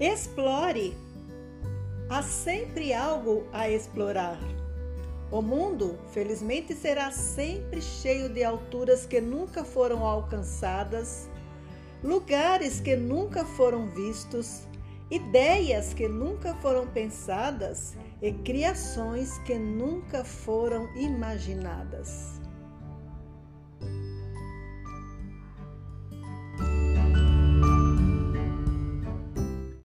Explore. Há sempre algo a explorar. O mundo, felizmente, será sempre cheio de alturas que nunca foram alcançadas, lugares que nunca foram vistos, ideias que nunca foram pensadas e criações que nunca foram imaginadas.